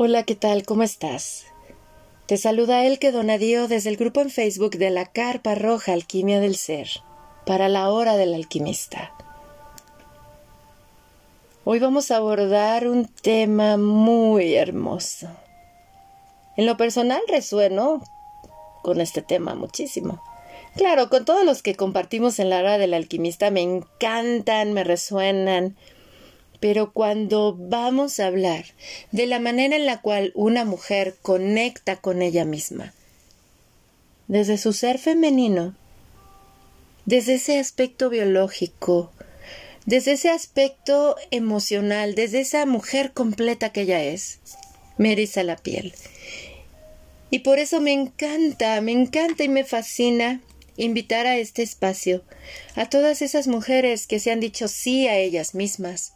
Hola, ¿qué tal? ¿Cómo estás? Te saluda Elke Donadío desde el grupo en Facebook de la Carpa Roja Alquimia del Ser, para la hora del alquimista. Hoy vamos a abordar un tema muy hermoso. En lo personal resueno con este tema muchísimo. Claro, con todos los que compartimos en la hora del alquimista me encantan, me resuenan, pero cuando vamos a hablar de la manera en la cual una mujer conecta con ella misma, desde su ser femenino, desde ese aspecto biológico, desde ese aspecto emocional, desde esa mujer completa que ella es, me eriza la piel. Y por eso me encanta, me encanta y me fascina invitar a este espacio a todas esas mujeres que se han dicho sí a ellas mismas,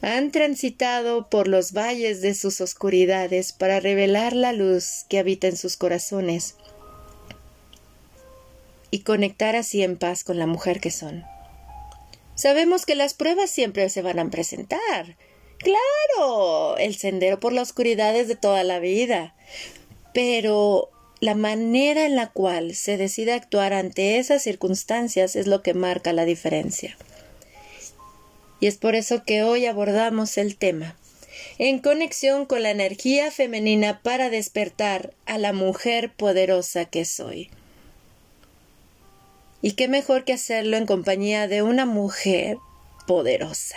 han transitado por los valles de sus oscuridades para revelar la luz que habita en sus corazones y conectar así en paz con la mujer que son. Sabemos que las pruebas siempre se van a presentar. Claro, el sendero por la oscuridad es de toda la vida. Pero la manera en la cual se decide actuar ante esas circunstancias es lo que marca la diferencia. Y es por eso que hoy abordamos el tema en conexión con la energía femenina para despertar a la mujer poderosa que soy. Y qué mejor que hacerlo en compañía de una mujer poderosa.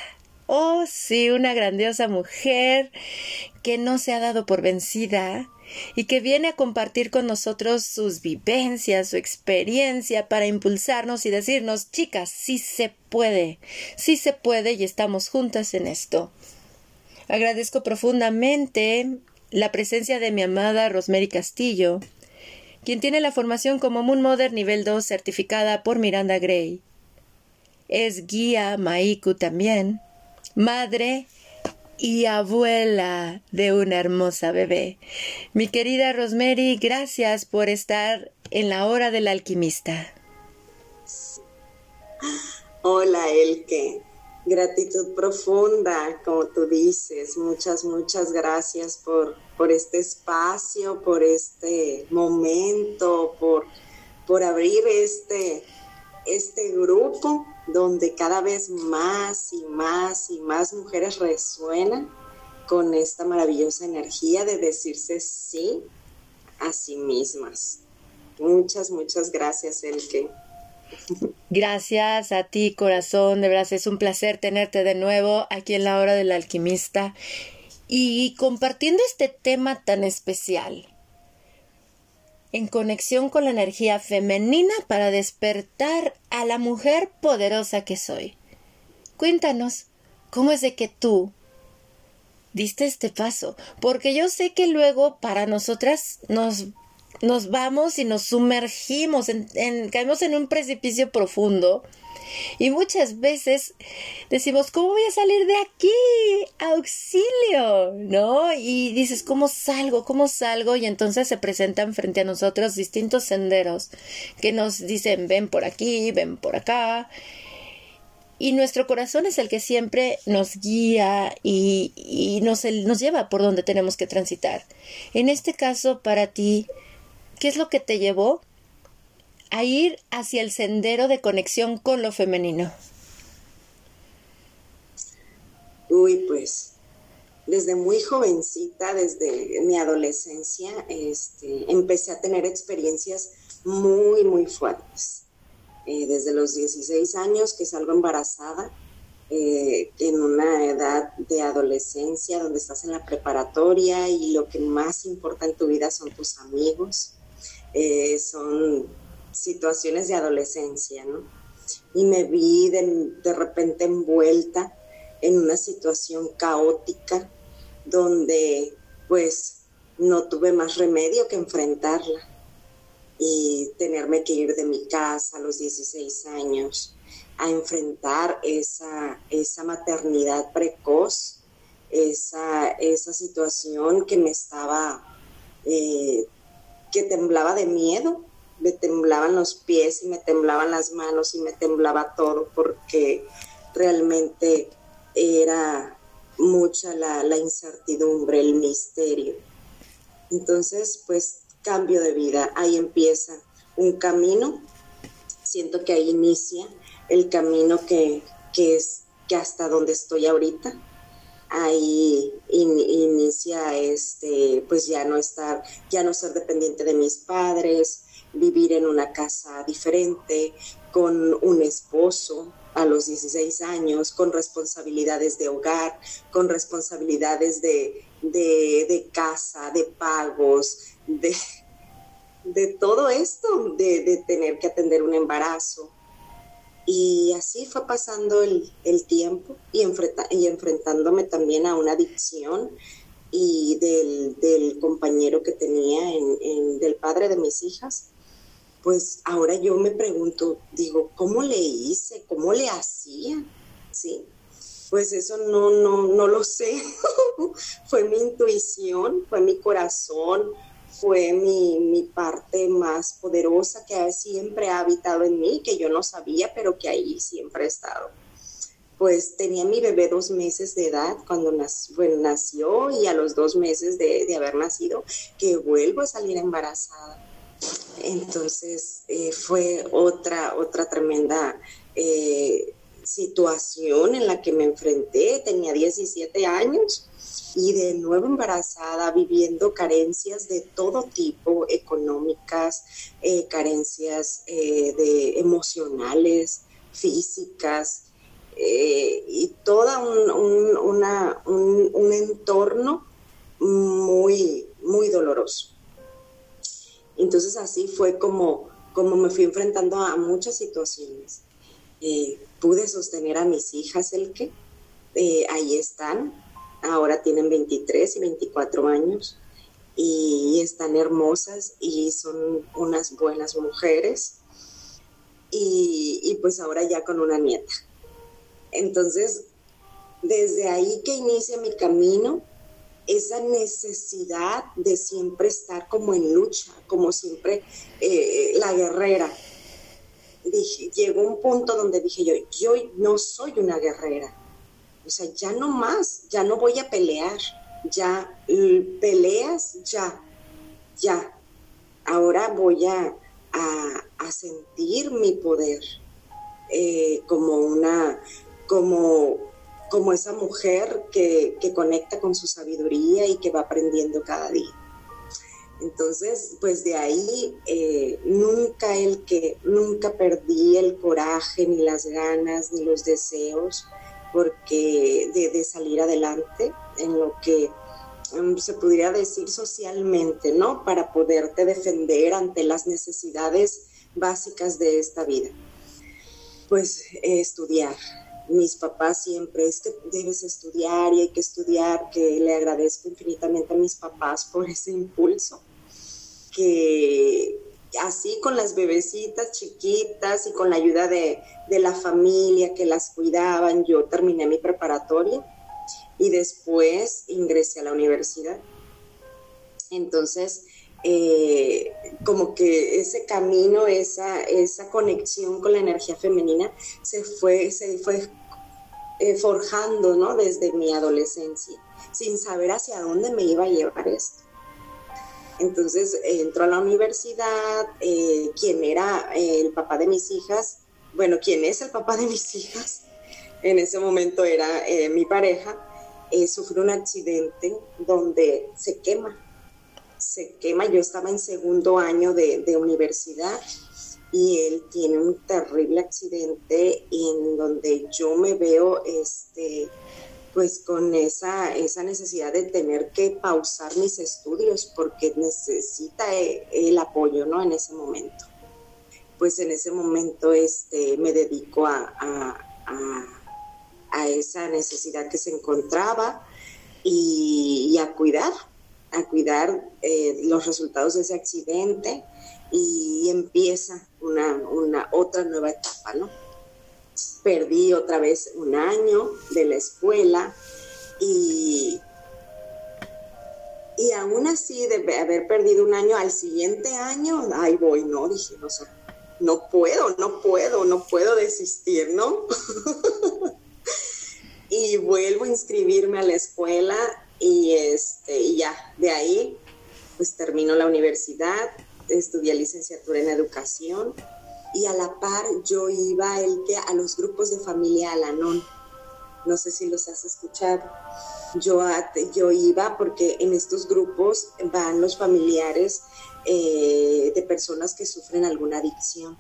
Oh, sí, una grandiosa mujer que no se ha dado por vencida, y que viene a compartir con nosotros sus vivencias, su experiencia para impulsarnos y decirnos, chicas, sí se puede, sí se puede y estamos juntas en esto. Agradezco profundamente la presencia de mi amada Rosemary Castillo, quien tiene la formación como Moon Mother nivel 2 certificada por Miranda Gray. Es guía Maiku también, madre y abuela de una hermosa bebé. Mi querida Rosemary, gracias por estar en la hora del alquimista. Hola, Elke. Gratitud profunda, como tú dices. Muchas, muchas gracias por, por este espacio, por este momento, por, por abrir este, este grupo donde cada vez más y más y más mujeres resuenan con esta maravillosa energía de decirse sí a sí mismas. Muchas, muchas gracias, Elke. Gracias a ti, corazón. De verdad es un placer tenerte de nuevo aquí en la hora del alquimista y compartiendo este tema tan especial en conexión con la energía femenina para despertar a la mujer poderosa que soy. Cuéntanos, ¿cómo es de que tú diste este paso? Porque yo sé que luego para nosotras nos, nos vamos y nos sumergimos, en, caemos en un precipicio profundo y muchas veces decimos, ¿cómo voy a salir de aquí? ¡Auxilio! ¿No? Y dices, ¿cómo salgo? ¿Cómo salgo? Y entonces se presentan frente a nosotros distintos senderos que nos dicen, ven por aquí, ven por acá. Y nuestro corazón es el que siempre nos guía y, y nos, nos lleva por donde tenemos que transitar. En este caso, para ti, ¿qué es lo que te llevó a ir hacia el sendero de conexión con lo femenino? Uy, pues desde muy jovencita, desde mi adolescencia, este, empecé a tener experiencias muy, muy fuertes. Eh, desde los 16 años que salgo embarazada, eh, en una edad de adolescencia donde estás en la preparatoria y lo que más importa en tu vida son tus amigos, eh, son situaciones de adolescencia, ¿no? Y me vi de, repente envuelta en una situación caótica donde pues no tuve más remedio que enfrentarla y tenerme que ir de mi casa a los 16 años a enfrentar esa, esa maternidad precoz, esa, esa situación que me estaba, eh, que temblaba de miedo, me temblaban los pies y me temblaban las manos y me temblaba todo porque realmente era mucha la, incertidumbre, el misterio. Entonces, pues cambio de vida, ahí empieza un camino, siento que ahí inicia el camino que, que es que hasta donde estoy ahorita, ahí inicia este, pues ya no estar, ya no ser dependiente de mis padres, vivir en una casa diferente, con un esposo a los 16 años, con responsabilidades de hogar, con responsabilidades de, de, casa, de pagos, de, de todo esto, de, de, tener que atender un embarazo. Y así fue pasando el, el tiempo y, y, enfrentándome también a una adicción y del, del compañero que tenía, en, en, del padre de mis hijas. Pues ahora yo me pregunto, digo, ¿cómo le hice? ¿Cómo le hacía? ¿Sí? Pues eso no, no, no lo sé. fue mi intuición, fue mi corazón, fue mi, mi, parte más poderosa que siempre ha habitado en mí, que yo no sabía, pero que ahí siempre ha estado. Pues tenía mi bebé dos meses de edad cuando nació, y a los dos meses de, de, haber nacido que vuelvo a salir embarazada. Entonces eh, fue otra, otra tremenda eh, situación en la que me enfrenté. Tenía 17 años y de nuevo embarazada, viviendo carencias de todo tipo, económicas, eh, carencias eh, de emocionales, físicas, eh, y todo un, una, un, entorno muy, muy doloroso. Entonces así fue como, como me fui enfrentando a muchas situaciones. Pude sostener a mis hijas, el que ahí están, ahora tienen 23 y 24 años y están hermosas y son unas buenas mujeres y, pues ahora ya con una nieta. Entonces, desde ahí que inicia mi camino, esa necesidad de siempre estar como en lucha, como siempre eh, la guerrera. Dije, llegó un punto donde dije yo, yo no soy una guerrera, o sea, ya no más, ya no voy a pelear, ya peleas, ya, ya. Ahora voy a, a, sentir mi poder eh, como una, como, como esa mujer que, que conecta con su sabiduría y que va aprendiendo cada día. Entonces, pues de ahí eh, nunca el que, nunca perdí el coraje, ni las ganas, ni los deseos porque de, salir adelante en lo que mm, se podría decir socialmente, ¿no? Para poderte defender ante las necesidades básicas de esta vida. Pues estudiar. Mis papás siempre es que debes estudiar y hay que estudiar, que le agradezco infinitamente a mis papás por ese impulso, que así con las bebecitas chiquitas y con la ayuda de, la familia que las cuidaban, yo terminé mi preparatoria y después ingresé a la universidad. Entonces, eh, como que ese camino, esa, esa conexión con la energía femenina se fue, se fue eh, forjando ¿no? desde mi adolescencia, sin saber hacia dónde me iba a llevar esto. Entonces entró a la universidad, eh, quien era eh, el papá de mis hijas, bueno, quien es el papá de mis hijas, en ese momento era eh, mi pareja, sufrió un accidente donde se quema, se quema, yo estaba en segundo año de, de universidad y él tiene un terrible accidente en donde yo me veo este pues con esa, esa necesidad de tener que pausar mis estudios porque necesita eh, el apoyo, ¿no? En ese momento. Pues en ese momento este, me dedico a, a, esa necesidad que se encontraba y, a cuidar, a cuidar eh, los resultados de ese accidente y empieza una, una otra nueva etapa, ¿no? Perdí otra vez un año de la escuela y, y aún así de haber perdido un año al siguiente año, ahí voy, no, dije, no, no puedo, no puedo, no puedo desistir, ¿no? y, y vuelvo a inscribirme a la escuela y, este, y ya, de ahí pues termino la universidad, estudié licenciatura en educación y a la par yo iba el que a los grupos de familia Alanón. No sé si los has escuchado. Yo, yo iba porque en estos grupos van los familiares eh, de personas que sufren alguna adicción.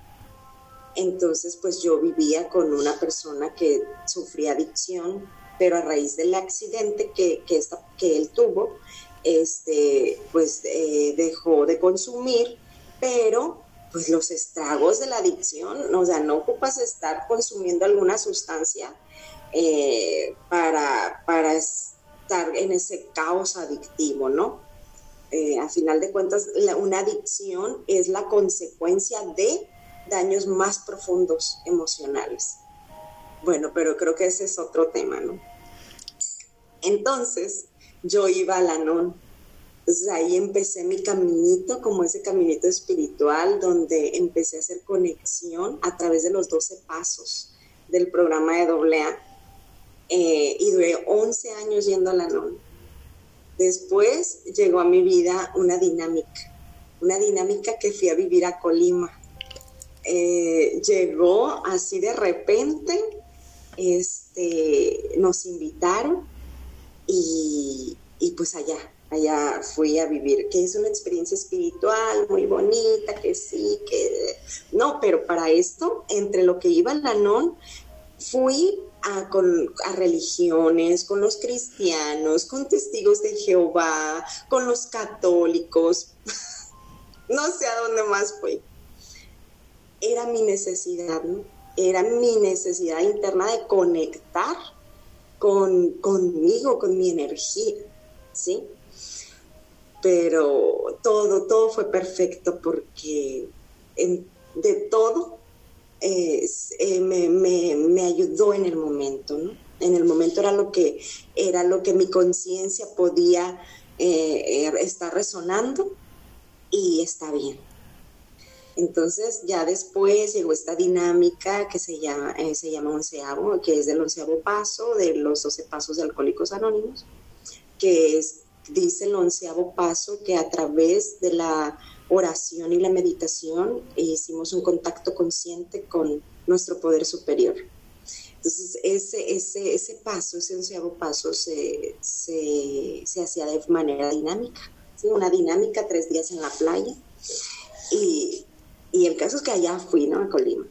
Entonces, pues yo vivía con una persona que sufría adicción, pero a raíz del accidente que, que, que él tuvo, este, pues eh, dejó de consumir, pero pues los estragos de la adicción, o sea, no ocupas estar consumiendo alguna sustancia eh, para, para estar en ese caos adictivo, ¿no? Eh, a final de cuentas, una adicción es la consecuencia de daños más profundos emocionales. Bueno, pero creo que ese es otro tema, ¿no? Entonces, yo iba a la non. Entonces ahí empecé mi caminito, como ese caminito espiritual, donde empecé a hacer conexión a través de los 12 pasos del programa de AA. Eh, y duré 11 años yendo a la non. Después llegó a mi vida una dinámica, una dinámica que fui a vivir a Colima. Eh, llegó así de repente, este, nos invitaron y, pues allá, allá fui a vivir, que es una experiencia espiritual muy bonita, que sí, que no, pero para esto, entre lo que iba la non, fui a, con, a religiones, con los cristianos, con testigos de Jehová, con los católicos, no sé a dónde más fui. Era mi necesidad, ¿no? Era mi necesidad interna de conectar con, conmigo, con mi energía, ¿sí? Pero todo, todo fue perfecto porque de todo eh, me, ayudó en el momento, ¿no? En el momento era lo que, era lo que mi conciencia podía eh, eh, estar resonando y está bien. Entonces ya después llegó esta dinámica que se llama, eh, se llama onceavo, que es del onceavo paso de los doce pasos de Alcohólicos Anónimos, que es, dice el onceavo paso que a través de la oración y la meditación hicimos un contacto consciente con nuestro poder superior. Entonces, ese, ese, ese paso, ese onceavo paso se, se, se hacía de manera dinámica, una dinámica, tres días en la playa. Y, y el caso es que allá fui, ¿no? A Colima.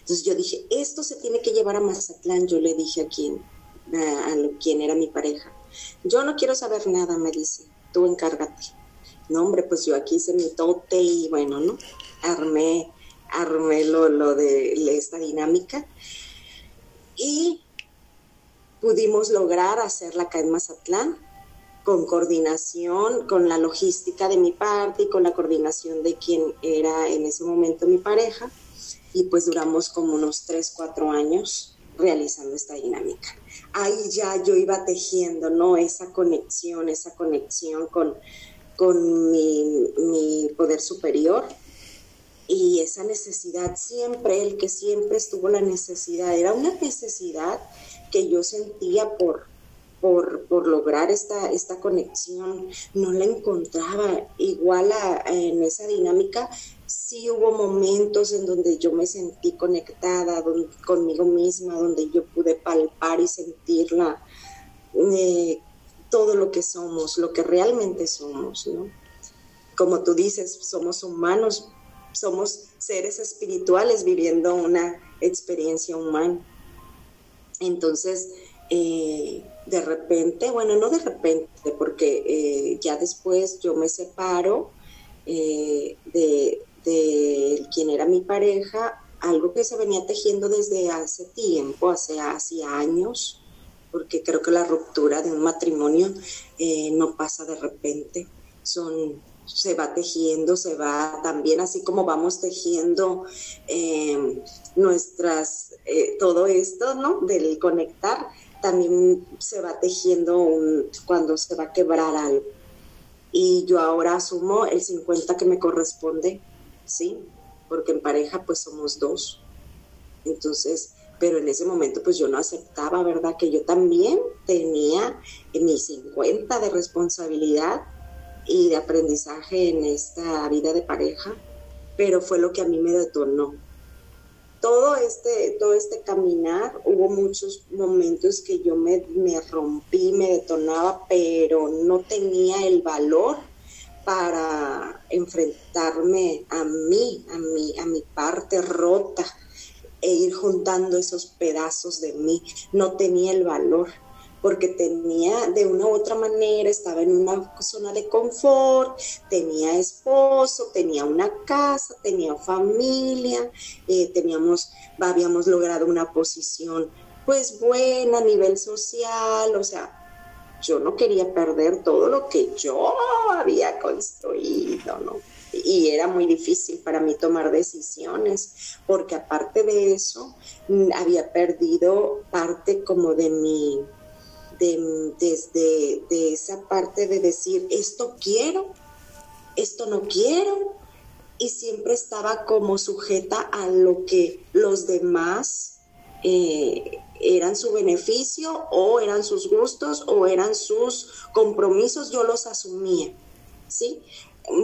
Entonces yo dije, esto se tiene que llevar a Mazatlán. Yo le dije a quien, a, quien era mi pareja. Yo no quiero saber nada, me dice. Tú encárgate. No, hombre, pues yo aquí hice mi tote y bueno, ¿no? Armé, armé lo, lo de esta dinámica. Y pudimos lograr hacerla acá en Mazatlán con coordinación, con la logística de mi parte y con la coordinación de quien era en ese momento mi pareja. Y pues duramos como unos 3, 4 años realizando esta dinámica. Ahí ya yo iba tejiendo, ¿no? Esa conexión, esa conexión con, con mi, mi poder superior y esa necesidad siempre, el que siempre estuvo la necesidad, era una necesidad que yo sentía por, por, lograr esta, esta conexión, no la encontraba. Igual en esa dinámica, sí hubo momentos en donde yo me sentí conectada conmigo misma, donde yo pude palpar y sentirla, eh, todo lo que somos, lo que realmente somos, ¿no? Como tú dices, somos humanos, somos seres espirituales viviendo una experiencia humana. Entonces, eh, de repente, bueno, no de repente, porque eh, ya después yo me separo eh, de, de, quien era mi pareja, algo que se venía tejiendo desde hace tiempo, hace, hace años, porque creo que la ruptura de un matrimonio eh, no pasa de repente, son se va tejiendo, se va también así como vamos tejiendo nuestras, todo esto, ¿no? Del conectar, también se va tejiendo cuando se va a quebrar algo. Y yo ahora asumo el 50 que me corresponde, ¿sí? Porque en pareja pues somos dos. Entonces, pero en ese momento pues yo no aceptaba, ¿verdad? Que yo también tenía mis 50 de responsabilidad y de aprendizaje en esta vida de pareja, pero fue lo que a mí me detonó. Todo este, todo este caminar, hubo muchos momentos que yo me, me rompí, me detonaba, pero no tenía el valor para enfrentarme a mí, a mi, a mi parte rota, e ir juntando esos pedazos de mí. No tenía el valor porque tenía de una u otra manera, estaba en una zona de confort, tenía esposo, tenía una casa, tenía familia, eh, teníamos, habíamos logrado una posición pues buena a nivel social, o sea, yo no quería perder todo lo que yo había construido, ¿no? y era muy difícil para mí tomar decisiones, porque aparte de eso, mm, había perdido parte como de mi, de, desde de esa parte de decir, esto quiero, esto no quiero, y siempre estaba como sujeta a lo que los demás eh, eran su beneficio o eran sus gustos o eran sus compromisos, yo los asumía, ¿sí?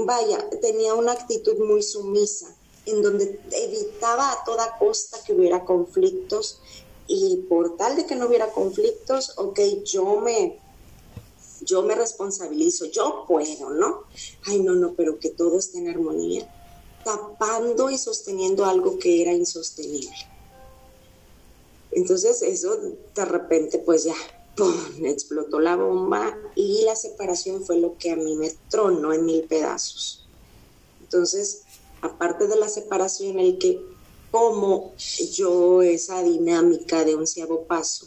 vaya, tenía una actitud muy sumisa, en donde evitaba a toda costa que hubiera conflictos y por tal de que no hubiera conflictos, ok, yo me, yo me responsabilizo, yo puedo, ¿no? Ay, no, no, pero que todo esté en armonía, tapando y sosteniendo algo que era insostenible. Entonces eso de repente pues ya ¡pum! explotó la bomba y la separación fue lo que a mí me tronó en mil pedazos. Entonces, aparte de la separación, el que como yo esa dinámica de onceavo paso,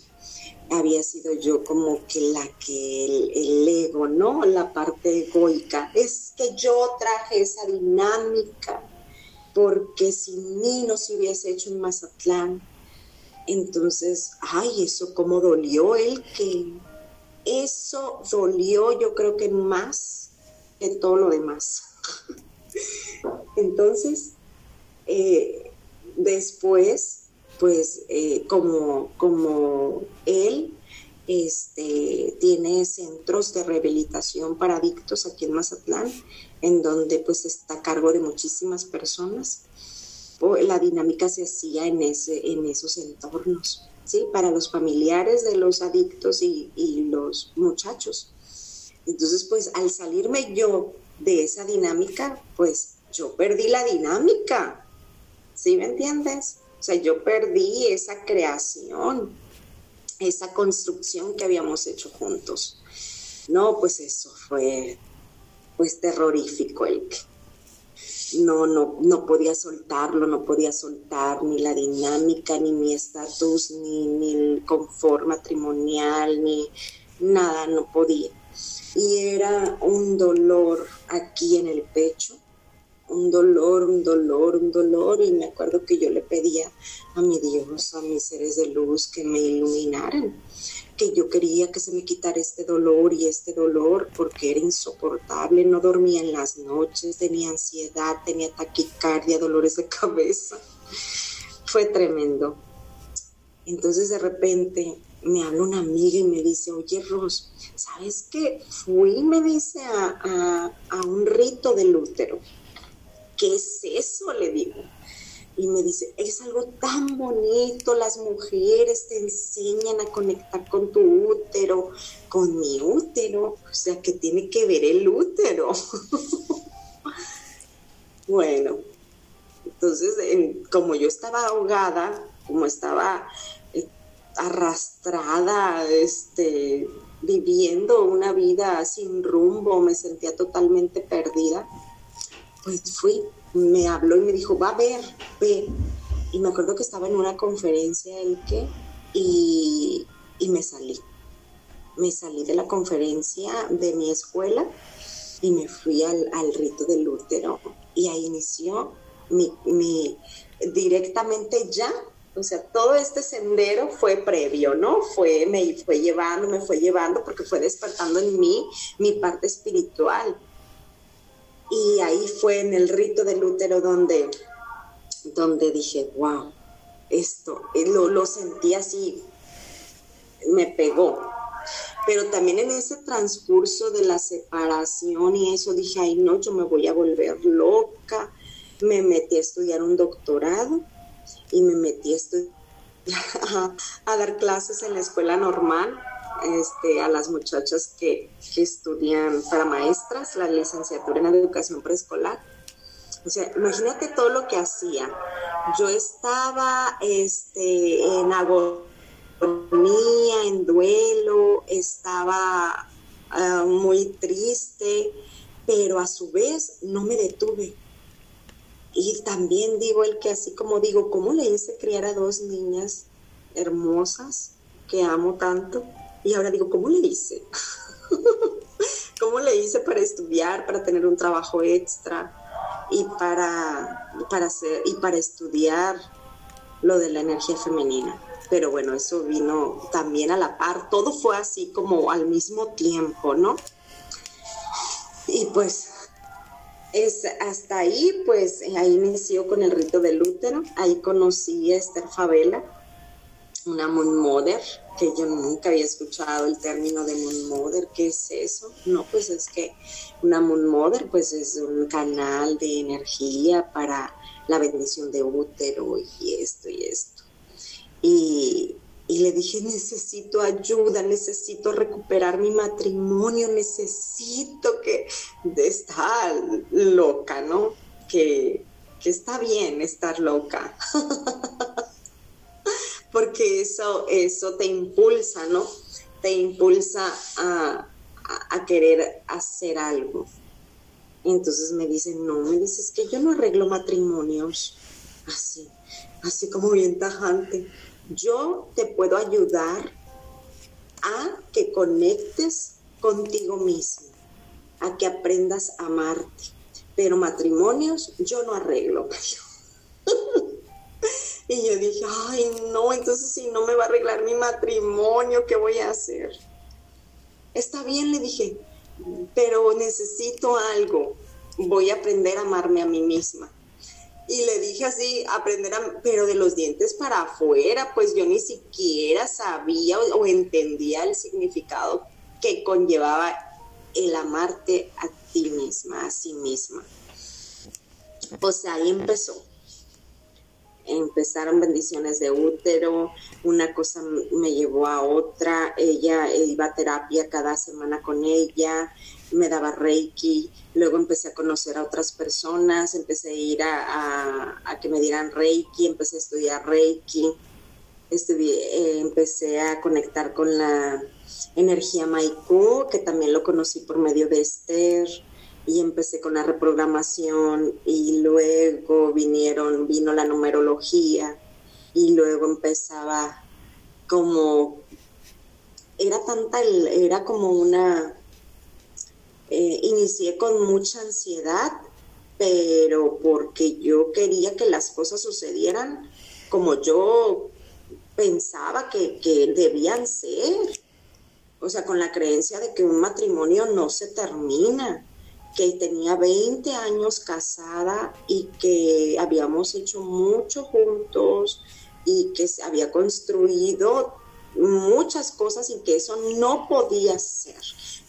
había sido yo como que la que el, el, ego, ¿no? La parte egoica. Es que yo traje esa dinámica porque sin mí no se hubiese hecho en Mazatlán, entonces, ay, eso como dolió el que, eso dolió yo creo que más que todo lo demás. Entonces, eh, después, pues eh, como, como él este, tiene centros de rehabilitación para adictos aquí en Mazatlán, en donde pues está a cargo de muchísimas personas la dinámica se hacía en, ese, en esos entornos, ¿sí? Para los familiares de los adictos y, los muchachos. Entonces, pues al salirme yo de esa dinámica, pues yo perdí la dinámica, ¿sí me entiendes? O sea, yo perdí esa creación, esa construcción que habíamos hecho juntos. No, pues eso fue pues terrorífico el que no, no, no podía soltarlo, no podía soltar ni la dinámica, ni mi estatus, ni, ni el confort matrimonial, ni nada, no podía. Y era un dolor aquí en el pecho, un dolor, un dolor, un dolor. Y me acuerdo que yo le pedía a mi Dios, a mis seres de luz, que me iluminaran que yo quería que se me quitara este dolor y este dolor porque era insoportable, no dormía en las noches, tenía ansiedad, tenía taquicardia, dolores de cabeza. Fue tremendo. Entonces de repente me habla una amiga y me dice, oye Ros, ¿sabes qué? Fui, me dice, a, a un rito del útero. ¿Qué es eso? Le digo y me dice, es algo tan bonito, las mujeres te enseñan a conectar con tu útero, con mi útero, o sea, que tiene que ver el útero. bueno, entonces, como yo estaba ahogada, como estaba eh, arrastrada, este, viviendo una vida sin rumbo, me sentía totalmente perdida, pues fui me habló y me dijo, va a ver, ve. Y me acuerdo que estaba en una conferencia el que y, me salí. Me salí de la conferencia de mi escuela y me fui al, rito del útero y ahí inició mi, mi, directamente ya, o sea, todo este sendero fue previo, ¿no? Fue, me fue llevando, me fue llevando porque fue despertando en mí mi parte espiritual y ahí fue en el rito del útero donde, donde dije, wow, esto, lo, lo sentí así, me pegó. Pero también en ese transcurso de la separación y eso dije, ay no, yo me voy a volver loca. Me metí a estudiar un doctorado y me metí a, a, dar clases en la escuela normal este, a las muchachas que, estudian para maestras, la licenciatura en educación preescolar. O sea, imagínate todo lo que hacía. Yo estaba este, en agosto en duelo, estaba ah, muy triste, pero a su vez no me detuve. Y también digo el que así como digo, ¿cómo le hice criar a dos niñas hermosas que amo tanto? Y ahora digo, ¿cómo le hice? ¿Cómo le hice para estudiar, para tener un trabajo extra y para, para hacer y para estudiar lo de la energía femenina? pero bueno, eso vino también a la par, todo fue así como al mismo tiempo, ¿no? Y pues es hasta ahí, pues ahí inició con el rito del útero, ahí conocí a Esther Favela, una Moon Mother, que yo nunca había escuchado el término de Moon Mother, ¿qué es eso? No, pues es que una Moon Mother pues es un canal de energía para la bendición de útero y esto y esto. Y, le dije, necesito ayuda, necesito recuperar mi matrimonio, necesito que está loca, ¿no? Que, está bien estar loca. Porque eso, eso te impulsa, ¿no? Te impulsa a, a, querer hacer algo. Entonces me dicen, no, me dices que yo no arreglo matrimonios así, así como bien tajante yo te puedo ayudar a que conectes contigo mismo, a que aprendas a amarte. Pero matrimonios yo no arreglo. y yo dije, ay, no, entonces si no me va a arreglar mi matrimonio, ¿qué voy a hacer? Está bien, le dije, pero necesito algo. Voy a aprender a amarme a mí misma y le dije así, aprender a, pero de los dientes para afuera, pues yo ni siquiera sabía o, entendía el significado que conllevaba el amarte a ti misma, a sí misma. Pues ahí empezó. Empezaron bendiciones de útero, una cosa me llevó a otra, ella iba a terapia cada semana con ella, me daba reiki, luego empecé a conocer a otras personas, empecé a ir a, que me dieran reiki, empecé a estudiar reiki, eh, empecé a conectar con la energía Maiku, que también lo conocí por medio de Esther, y empecé con la reprogramación y luego vinieron, vino la numerología y luego empezaba como, era tanta, era como una eh, inicié con mucha ansiedad, pero porque yo quería que las cosas sucedieran como yo pensaba que, que debían ser. O sea, con la creencia de que un matrimonio no se termina, que tenía 20 años casada y que habíamos hecho mucho juntos y que se había construido muchas cosas y que eso no podía ser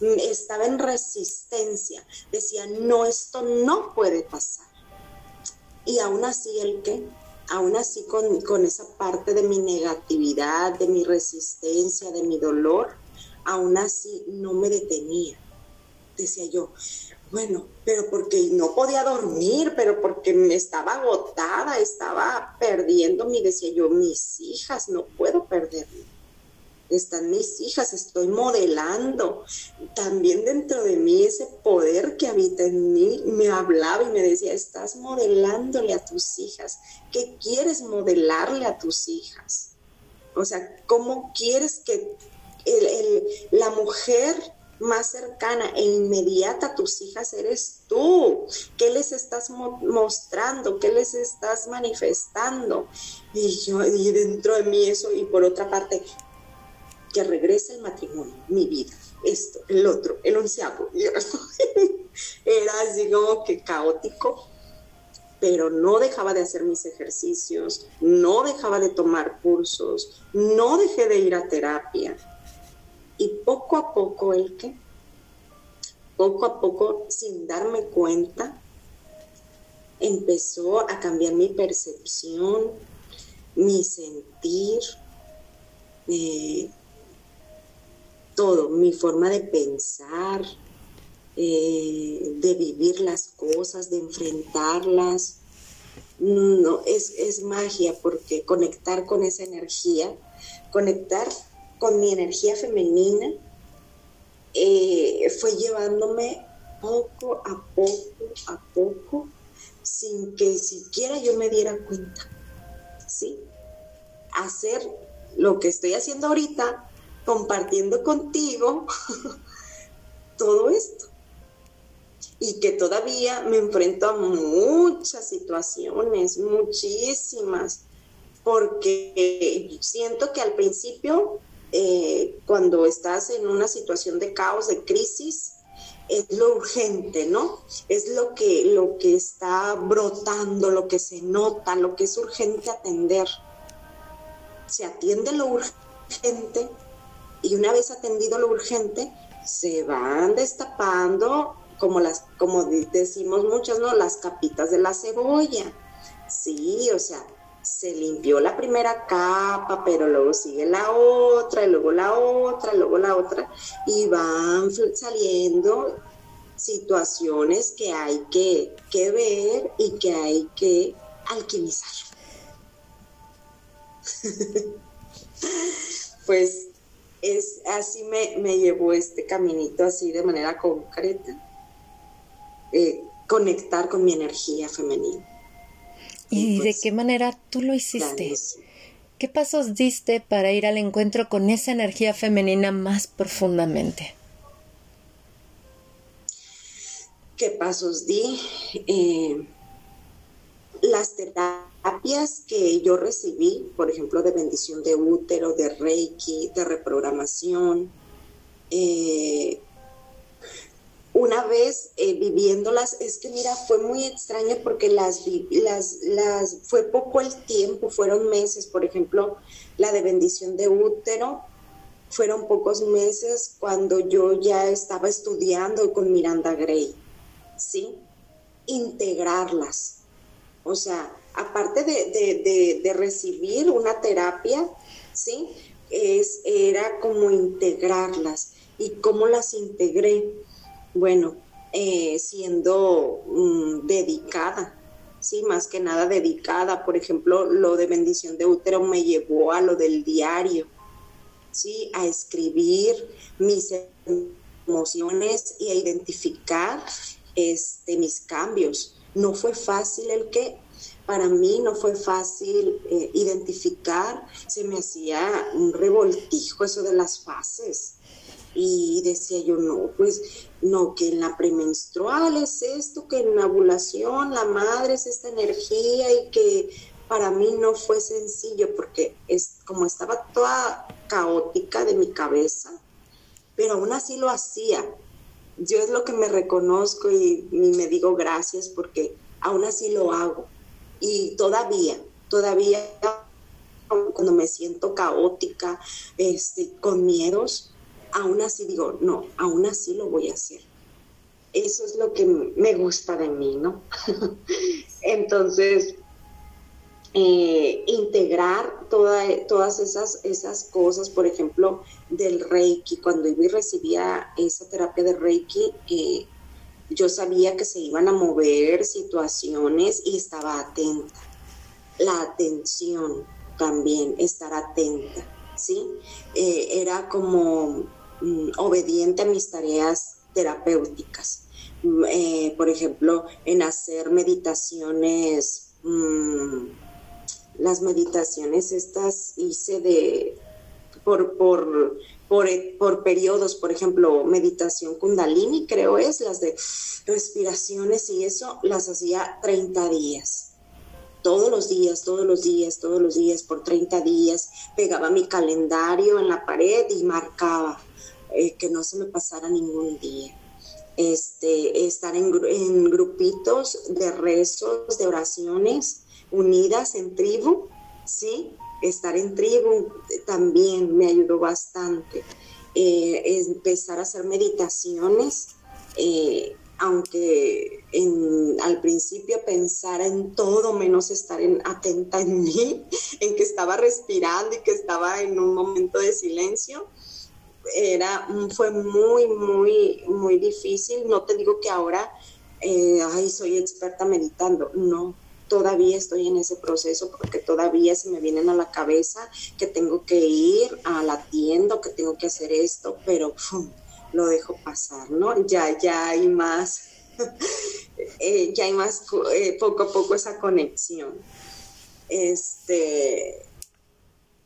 estaba en resistencia, decía, no, esto no puede pasar. Y aún así, ¿el qué? Aún así, con, con esa parte de mi negatividad, de mi resistencia, de mi dolor, aún así no me detenía. Decía yo, bueno, pero porque no podía dormir, pero porque me estaba agotada, estaba perdiendo mi, decía yo, mis hijas, no puedo perderme están mis hijas, estoy modelando. También dentro de mí ese poder que habita en mí me hablaba y me decía, estás modelándole a tus hijas. ¿Qué quieres modelarle a tus hijas? O sea, ¿cómo quieres que la mujer más cercana e inmediata a tus hijas eres tú. ¿Qué les estás mostrando? ¿Qué les estás manifestando? Y yo, y dentro de mí eso, y por otra parte, que regrese el matrimonio, mi vida, esto, el otro, el onceavo. Era así como que caótico. pero no dejaba de hacer mis ejercicios, no dejaba de tomar cursos, no dejé de ir a terapia. Y poco a poco el que, poco a poco, sin darme cuenta, empezó a cambiar mi percepción, mi sentir, eh, todo, mi forma de pensar, eh, de vivir las cosas, de enfrentarlas. No, es, magia porque conectar con esa energía, conectar con mi energía femenina, eh, fue llevándome poco a poco a poco, sin que siquiera yo me diera cuenta. ¿Sí? Hacer lo que estoy haciendo ahorita, compartiendo contigo todo esto y que todavía me enfrento a muchas situaciones, muchísimas, porque siento que al principio, eh, cuando estás en una situación de caos, de crisis, es lo urgente, ¿no? Es lo que, lo que está brotando, lo que se nota, lo que es urgente atender. Se atiende lo urgente y una vez atendido lo urgente, se van destapando como las, como decimos muchas, ¿no? Las capitas de la cebolla. Sí, o sea, se limpió la primera capa, pero luego sigue la otra, y luego la otra, luego la otra, y van saliendo situaciones que hay que, que ver y que hay que alquimizar. pues es así me, me llevó este caminito así de manera concreta eh, conectar con mi energía femenina. ¿Y, de pues, qué manera tú lo hiciste? ¿Qué pasos diste para ir al encuentro con esa energía femenina más profundamente? ¿Qué pasos di? Eh, las terapias que yo recibí, por ejemplo, de bendición de útero, de reiki, de reprogramación, eh, una vez eh, viviéndolas, es que mira, fue muy extraño porque las, las, las, fue poco el tiempo, fueron meses, por ejemplo, la de bendición de útero, fueron pocos meses cuando yo ya estaba estudiando con Miranda Gray, ¿sí? Integrarlas. O sea, aparte de, de recibir una terapia, ¿sí? Es, era como integrarlas. ¿Y cómo las integré? Bueno, eh, siendo mm, dedicada, sí, más que nada dedicada. Por ejemplo, lo de bendición de útero me llevó a lo del diario, sí, a escribir mis emociones y a identificar este, mis cambios. No fue fácil el que, para mí no fue fácil eh, identificar, se me hacía un revoltijo eso de las fases. Y decía yo, no, pues no, que en la premenstrual es esto, que en la ovulación la madre es esta energía y que para mí no fue sencillo porque es como estaba toda caótica de mi cabeza, pero aún así lo hacía. Yo es lo que me reconozco y, me digo gracias porque aún así lo hago. Y todavía, todavía cuando me siento caótica, este, con miedos, aún así digo, no, aún así lo voy a hacer. Eso es lo que me gusta de mí, ¿no? Entonces, eh, integrar todas esas, esas cosas, por ejemplo, del Reiki, cuando iba y recibía esa terapia de Reiki, eh, yo sabía que se iban a mover situaciones y estaba atenta. La atención también, estar atenta, ¿sí? Eh, era como obediente a mis tareas terapéuticas. Mm, eh, por ejemplo, en hacer meditaciones, mm, las meditaciones estas hice de por, por, por, por, periodos, por ejemplo, meditación kundalini, creo es, las de respiraciones y eso, las hacía 30 días. Todos los días, todos los días, todos los días, por 30 días, pegaba mi calendario en la pared y marcaba eh, que no se me pasara ningún día. este, estar en, en grupitos de rezos, de oraciones, unidas en tribu, ¿sí? Estar en tribu también me ayudó bastante. Eh, empezar a hacer meditaciones, eh, aunque al principio pensara en todo menos estar en, atenta en mí, en que estaba respirando y que estaba en un momento de silencio, era, fue muy, muy, muy difícil. No te digo que ahora, eh, soy experta meditando, no, todavía estoy en ese proceso porque todavía se me vienen a la cabeza que tengo que ir a la tienda, que tengo que hacer esto, pero lo dejo pasar, ¿no? Ya, ya hay más, eh, ya hay más eh, poco a poco esa conexión. Este,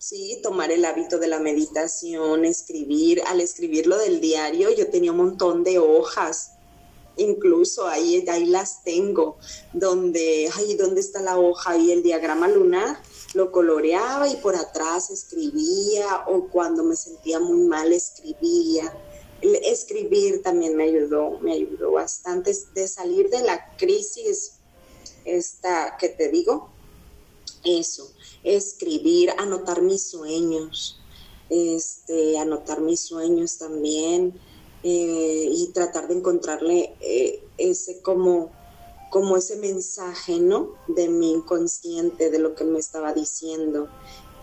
sí, tomar el hábito de la meditación, escribir, al escribirlo del diario, yo tenía un montón de hojas incluso ahí, ahí las tengo, donde, ay, ¿dónde está la hoja? Y el diagrama lunar lo coloreaba y por atrás escribía, o cuando me sentía muy mal escribía. escribir también me ayudó, me ayudó bastante de salir de la crisis esta que te digo, eso, escribir, anotar mis sueños, este, anotar mis sueños también, eh, y tratar de encontrarle eh, ese como, como ese mensaje, ¿no? De mi inconsciente, de lo que me estaba diciendo.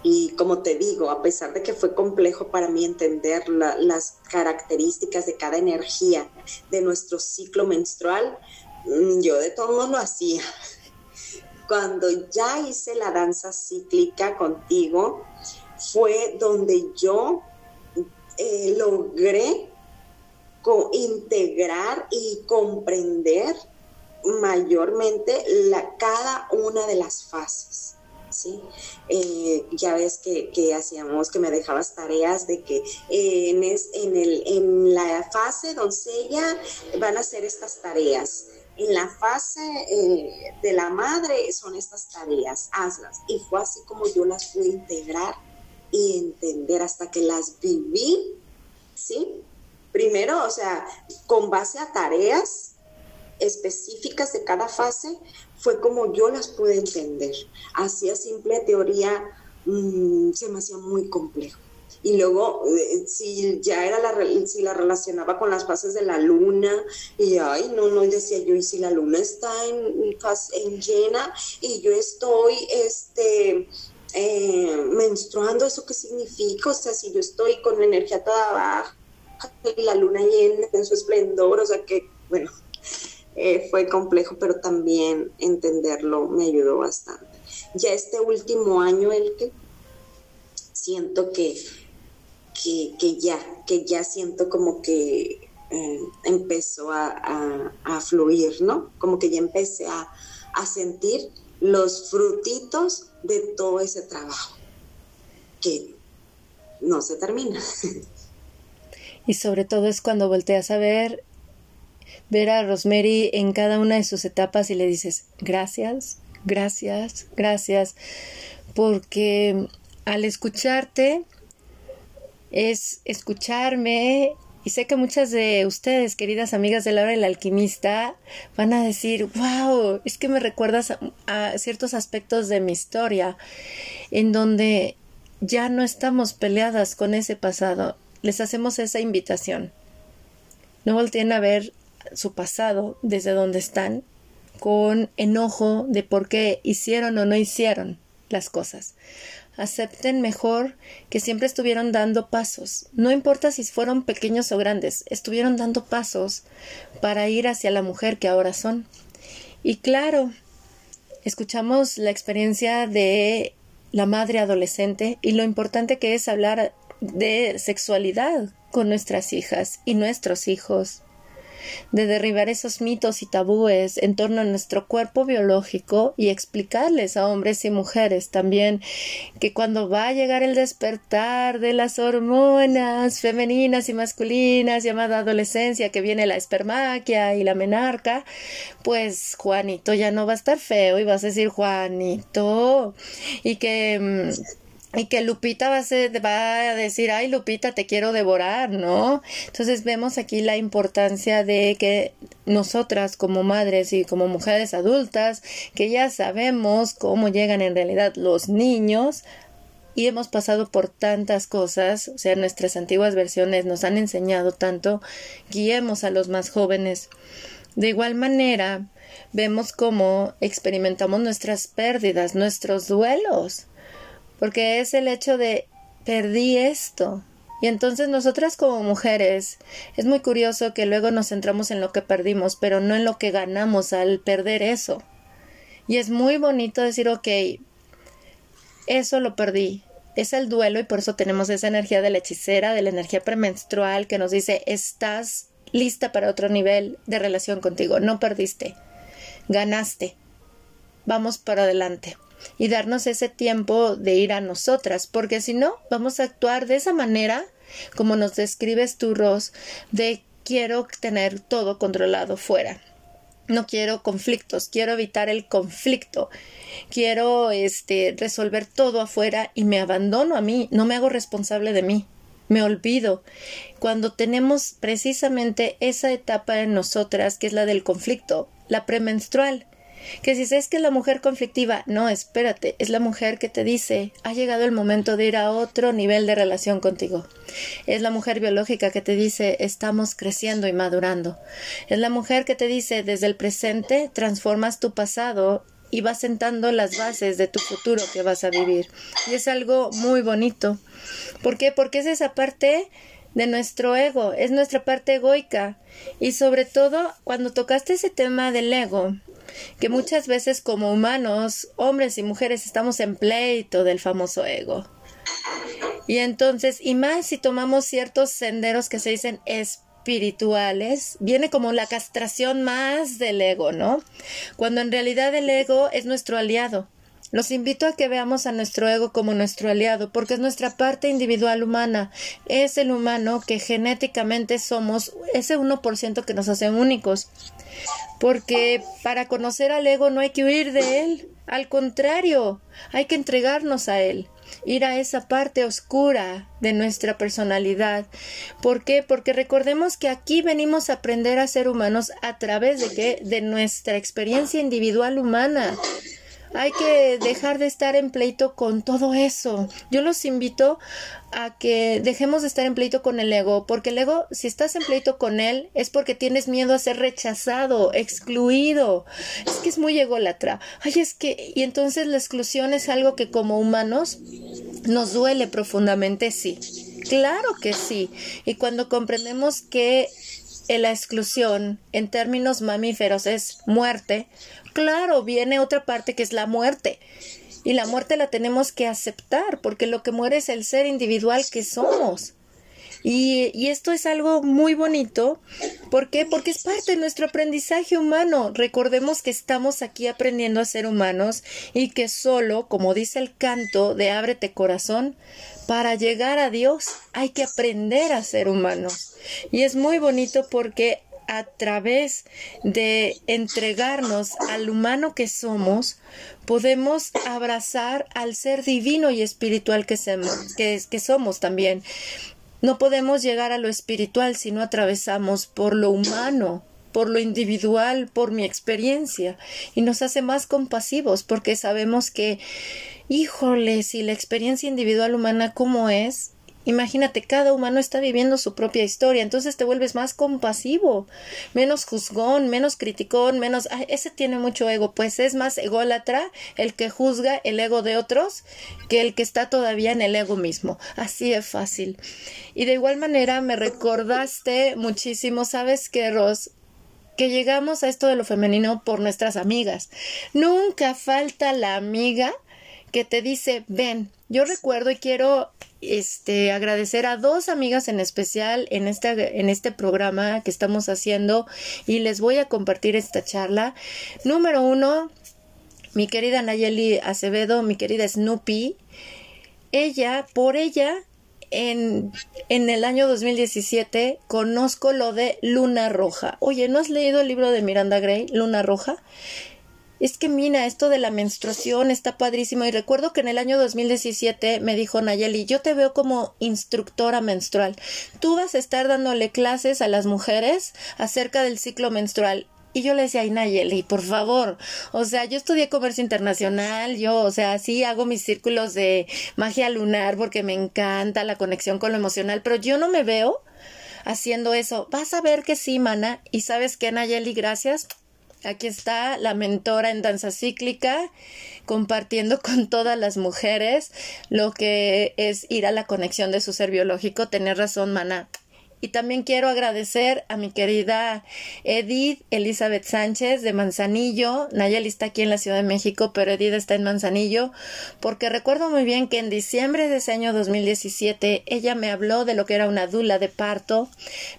Y como te digo, a pesar de que fue complejo para mí entender las características de cada energía de nuestro ciclo menstrual, mm, yo de todos modos lo hacía. Cuando ya hice la danza cíclica contigo, fue donde yo eh, logré integrar y comprender mayormente cada una de las fases. Eh, ya ves que, hacíamos, que me dejabas tareas de que en, en, la fase doncella van a ser estas tareas. En la fase eh, de la madre son estas tareas, hazlas. Y fue así como yo las pude integrar y entender hasta que las viví, ¿sí? Primero, o sea, con base a tareas específicas de cada fase, fue como yo las pude entender. Así a simple teoría mm, se me hacía muy complejo. Y luego, eh, si ya era la, si la relacionaba con las fases de la luna, y ay, no, no, decía yo, y si la luna está en, en llena y yo estoy, este, eh, menstruando, ¿eso qué significa? O sea, si yo estoy con energía toda baja, la luna llena en su esplendor, o sea que, bueno, eh, fue complejo, pero también entenderlo me ayudó bastante. Ya este último año, el que siento que, que, ya, que ya siento como que eh, empezó a, fluir, ¿no? Como que ya empecé a, a sentir los frutitos de todo ese trabajo que no se termina. y sobre todo es cuando volteas a ver ver a Rosemary en cada una de sus etapas y le dices gracias, gracias, gracias, porque al escucharte es escucharme y sé que muchas de ustedes, queridas amigas de la hora del alquimista, van a decir, wow, es que me recuerdas a, a ciertos aspectos de mi historia en donde ya no estamos peleadas con ese pasado, les hacemos esa invitación. No volteen a ver su pasado desde donde están con enojo de por qué hicieron o no hicieron las cosas. Acepten mejor que siempre estuvieron dando pasos. No importa si fueron pequeños o grandes, estuvieron dando pasos para ir hacia la mujer que ahora son. Y claro, escuchamos la experiencia de la madre adolescente y lo importante que es hablar de sexualidad con nuestras hijas y nuestros hijos, de derribar esos mitos y tabúes en torno a nuestro cuerpo biológico y explicarles a hombres y mujeres también que cuando va a llegar el despertar de las hormonas femeninas y masculinas llamada adolescencia, que viene la espermaquia y la menarca, pues Juanito ya no va a estar feo y vas a decir Juanito y que mm, y que Lupita va a, ser, va a decir, ay Lupita, te quiero devorar, ¿no? Entonces vemos aquí la importancia de que nosotras como madres y como mujeres adultas, que ya sabemos cómo llegan en realidad los niños, y hemos pasado por tantas cosas, o sea, nuestras antiguas versiones nos han enseñado tanto, guiemos a los más jóvenes. De igual manera, vemos cómo experimentamos nuestras pérdidas, nuestros duelos porque es el hecho de perdí esto. Y entonces nosotras como mujeres es muy curioso que luego nos centramos en lo que perdimos, pero no en lo que ganamos al perder eso. Y es muy bonito decir, ok, eso lo perdí. Es el duelo y por eso tenemos esa energía de la hechicera, de la energía premenstrual que nos dice, estás lista para otro nivel de relación contigo. No perdiste, ganaste. Vamos para adelante y darnos ese tiempo de ir a nosotras, porque si no, vamos a actuar de esa manera, como nos describes tú, Ros, de quiero tener todo controlado fuera. No quiero conflictos, quiero evitar el conflicto. Quiero este resolver todo afuera y me abandono a mí, no me hago responsable de mí. Me olvido. Cuando tenemos precisamente esa etapa en nosotras que es la del conflicto, la premenstrual, que si es que la mujer conflictiva, no, espérate, es la mujer que te dice, ha llegado el momento de ir a otro nivel de relación contigo. Es la mujer biológica que te dice, estamos creciendo y madurando. Es la mujer que te dice, desde el presente transformas tu pasado y vas sentando las bases de tu futuro que vas a vivir. Y es algo muy bonito. ¿Por qué? Porque es esa parte de nuestro ego, es nuestra parte egoica. Y sobre todo, cuando tocaste ese tema del ego, que muchas veces como humanos, hombres y mujeres, estamos en pleito del famoso ego. Y entonces, y más si tomamos ciertos senderos que se dicen espirituales, viene como la castración más del ego, ¿no? Cuando en realidad el ego es nuestro aliado. Los invito a que veamos a nuestro ego como nuestro aliado, porque es nuestra parte individual humana, es el humano que genéticamente somos ese 1% que nos hace únicos. Porque para conocer al ego no hay que huir de él, al contrario, hay que entregarnos a él ir a esa parte oscura de nuestra personalidad. ¿Por qué? Porque recordemos que aquí venimos a aprender a ser humanos a través de qué? De nuestra experiencia individual humana. Hay que dejar de estar en pleito con todo eso. Yo los invito a que dejemos de estar en pleito con el ego, porque el ego, si estás en pleito con él, es porque tienes miedo a ser rechazado, excluido. Es que es muy ególatra. Ay, es que, y entonces la exclusión es algo que como humanos nos duele profundamente, sí. Claro que sí. Y cuando comprendemos que la exclusión en términos mamíferos es muerte, claro, viene otra parte que es la muerte. Y la muerte la tenemos que aceptar, porque lo que muere es el ser individual que somos. Y, esto es algo muy bonito. ¿Por qué? Porque es parte de nuestro aprendizaje humano. Recordemos que estamos aquí aprendiendo a ser humanos y que solo, como dice el canto de Ábrete corazón, para llegar a Dios hay que aprender a ser humanos. Y es muy bonito porque a través de entregarnos al humano que somos, podemos abrazar al ser divino y espiritual que, que, somos también. No podemos llegar a lo espiritual si no atravesamos por lo humano, por lo individual, por mi experiencia, y nos hace más compasivos porque sabemos que, híjole, si la experiencia individual humana como es, Imagínate, cada humano está viviendo su propia historia, entonces te vuelves más compasivo, menos juzgón, menos criticón, menos, ese tiene mucho ego, pues es más ególatra el que juzga el ego de otros que el que está todavía en el ego mismo. Así es fácil. Y de igual manera me recordaste muchísimo, ¿sabes qué, Ros? que llegamos a esto de lo femenino por nuestras amigas. Nunca falta la amiga que te dice, ven, yo recuerdo y quiero este, agradecer a dos amigas en especial en este, en este programa que estamos haciendo y les voy a compartir esta charla. Número uno, mi querida Nayeli Acevedo, mi querida Snoopy. Ella, por ella, en, en, el año 2017 conozco lo de Luna Roja. Oye, ¿no has leído el libro de Miranda Gray, Luna Roja? Es que mira, esto de la menstruación está padrísimo. Y recuerdo que en el año 2017 me dijo Nayeli, yo te veo como instructora menstrual. Tú vas a estar dándole clases a las mujeres acerca del ciclo menstrual. Y yo le decía, ay Nayeli, por favor, o sea, yo estudié comercio internacional, yo, o sea, sí hago mis círculos de magia lunar porque me encanta la conexión con lo emocional, pero yo no me veo haciendo eso. Vas a ver que sí, mana. Y sabes qué, Nayeli, gracias. Aquí está la mentora en danza cíclica compartiendo con todas las mujeres lo que es ir a la conexión de su ser biológico. Tener razón, mana. Y también quiero agradecer a mi querida Edith Elizabeth Sánchez de Manzanillo. Nayeli está aquí en la Ciudad de México, pero Edith está en Manzanillo, porque recuerdo muy bien que en diciembre de ese año 2017 ella me habló de lo que era una dula de parto,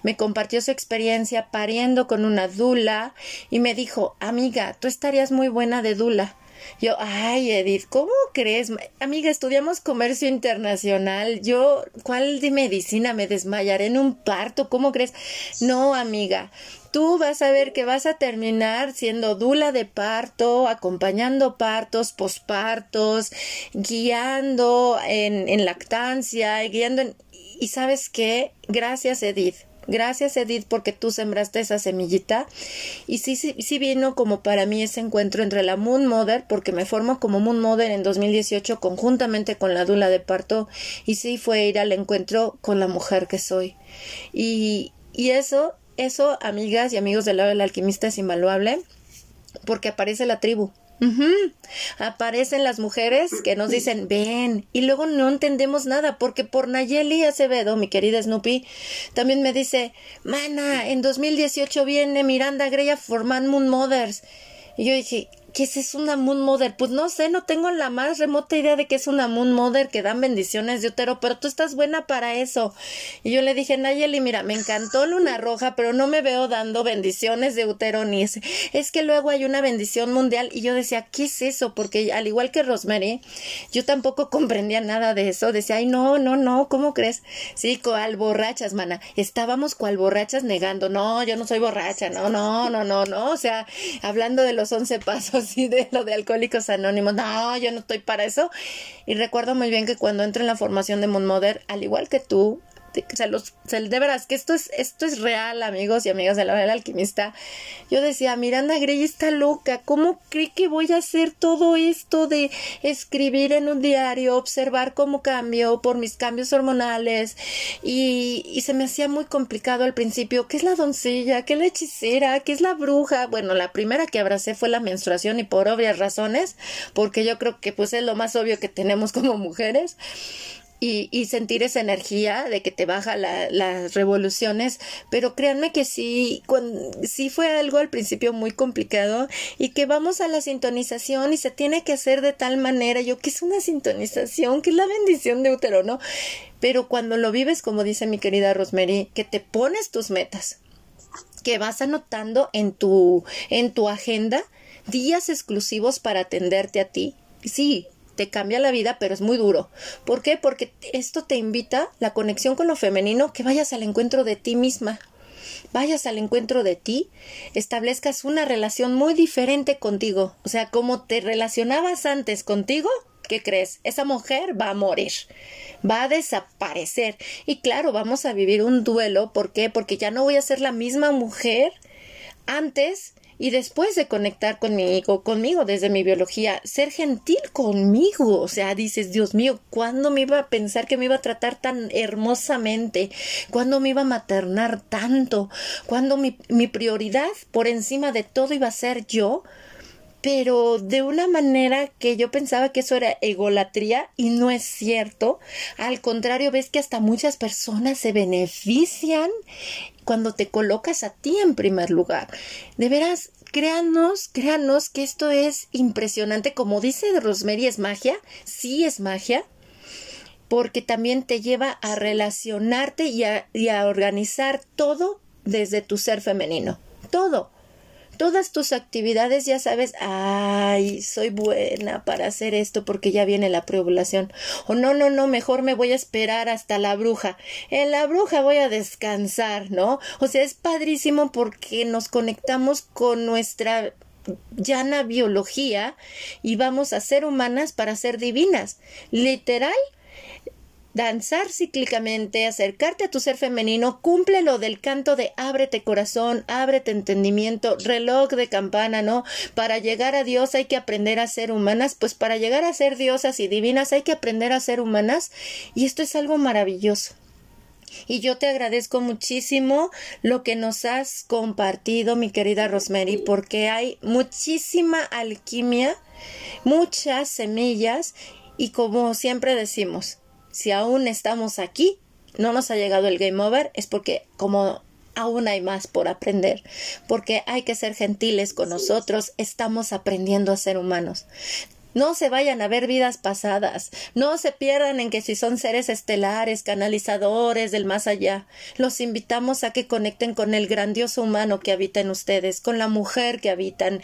me compartió su experiencia pariendo con una dula y me dijo, amiga, tú estarías muy buena de dula. Yo, ay, Edith, ¿cómo crees? Amiga, estudiamos comercio internacional. Yo, ¿cuál de medicina? Me desmayaré en un parto. ¿Cómo crees? No, amiga. Tú vas a ver que vas a terminar siendo dula de parto, acompañando partos, pospartos, guiando en, en lactancia, guiando en... Y sabes qué? Gracias, Edith Gracias, Edith, porque tú sembraste esa semillita. Y sí, sí, sí vino como para mí ese encuentro entre la Moon Mother, porque me formo como Moon Mother en 2018 conjuntamente con la Dula de Parto. Y sí fue ir al encuentro con la mujer que soy. Y, y eso, eso, amigas y amigos del lado del alquimista, es invaluable, porque aparece la tribu. Aparecen las mujeres que nos dicen ven y luego no entendemos nada porque por Nayeli Acevedo, mi querida Snoopy, también me dice, mana, en 2018 viene Miranda Grey a formar Moon Mothers. Y yo dije, ¿qué es, una Moon Mother? Pues no sé, no tengo la más remota idea de qué es una Moon Mother que dan bendiciones de útero, pero tú estás buena para eso. Y yo le dije, Nayeli, mira, me encantó Luna Roja, pero no me veo dando bendiciones de útero ni ese. Es que luego hay una bendición mundial y yo decía, ¿qué es eso? Porque al igual que Rosemary, yo tampoco comprendía nada de eso. Decía, ay, no, no, no, ¿cómo crees? Sí, cual borrachas, mana. Estábamos cual borrachas negando, no, yo no soy borracha, no, no, no, no, no. O sea, hablando de los once pasos así de lo de Alcohólicos Anónimos. No, yo no estoy para eso. Y recuerdo muy bien que cuando entro en la formación de Moon Mother, al igual que tú, se los, de veras que esto es, esto es real, amigos y amigas de la del alquimista. Yo decía, Miranda Gray está loca, ¿cómo cree que voy a hacer todo esto de escribir en un diario, observar cómo cambio por mis cambios hormonales? Y, y se me hacía muy complicado al principio, ¿qué es la doncella? ¿Qué es la hechicera? ¿Qué es la bruja? Bueno, la primera que abracé fue la menstruación y por obvias razones, porque yo creo que pues es lo más obvio que tenemos como mujeres y, sentir esa energía de que te baja las revoluciones, pero créanme que sí, sí fue algo al principio muy complicado y que vamos a la sintonización y se tiene que hacer de tal manera, yo que es una sintonización, que es la bendición de útero, ¿no? Pero cuando lo vives, como dice mi querida Rosemary, que te pones tus metas, que vas anotando en tu, en tu agenda días exclusivos para atenderte a ti. Sí, te cambia la vida, pero es muy duro. ¿Por qué? Porque esto te invita, la conexión con lo femenino, que vayas al encuentro de ti misma. Vayas al encuentro de ti, establezcas una relación muy diferente contigo. O sea, como te relacionabas antes contigo, ¿qué crees? Esa mujer va a morir, va a desaparecer. Y claro, vamos a vivir un duelo. ¿Por qué? Porque ya no voy a ser la misma mujer antes y después de conectar conmigo, conmigo desde mi biología, ser gentil conmigo, o sea, dices, Dios mío, ¿cuándo me iba a pensar que me iba a tratar tan hermosamente? ¿Cuándo me iba a maternar tanto? ¿Cuándo mi, mi prioridad por encima de todo iba a ser yo? pero de una manera que yo pensaba que eso era egolatría y no es cierto. Al contrario, ves que hasta muchas personas se benefician cuando te colocas a ti en primer lugar. De veras, créanos, créanos que esto es impresionante. Como dice Rosemary, es magia. Sí es magia. Porque también te lleva a relacionarte y a, y a organizar todo desde tu ser femenino. Todo todas tus actividades ya sabes, ay, soy buena para hacer esto porque ya viene la preovulación. O no, no, no, mejor me voy a esperar hasta la bruja. En la bruja voy a descansar, ¿no? O sea, es padrísimo porque nos conectamos con nuestra llana biología y vamos a ser humanas para ser divinas. Literal, danzar cíclicamente, acercarte a tu ser femenino, cumple lo del canto de ábrete corazón, ábrete entendimiento, reloj de campana, ¿no? Para llegar a Dios hay que aprender a ser humanas, pues para llegar a ser diosas y divinas hay que aprender a ser humanas y esto es algo maravilloso. Y yo te agradezco muchísimo lo que nos has compartido, mi querida Rosemary, porque hay muchísima alquimia, muchas semillas y como siempre decimos, si aún estamos aquí, no nos ha llegado el game over, es porque como aún hay más por aprender, porque hay que ser gentiles con nosotros, estamos aprendiendo a ser humanos. No se vayan a ver vidas pasadas, no se pierdan en que si son seres estelares, canalizadores del más allá, los invitamos a que conecten con el grandioso humano que habita en ustedes, con la mujer que habitan.